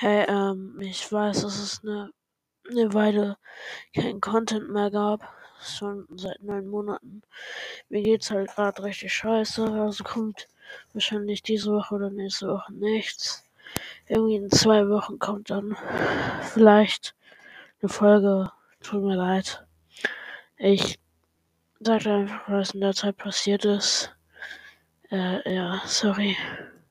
Hey, ähm, ich weiß, dass es eine, eine Weile kein Content mehr gab. Schon seit neun Monaten. Mir geht's halt gerade richtig scheiße. Also kommt wahrscheinlich diese Woche oder nächste Woche nichts. Irgendwie in zwei Wochen kommt dann vielleicht eine Folge. Tut mir leid. Ich sag einfach, was in der Zeit passiert ist. Äh, ja, sorry.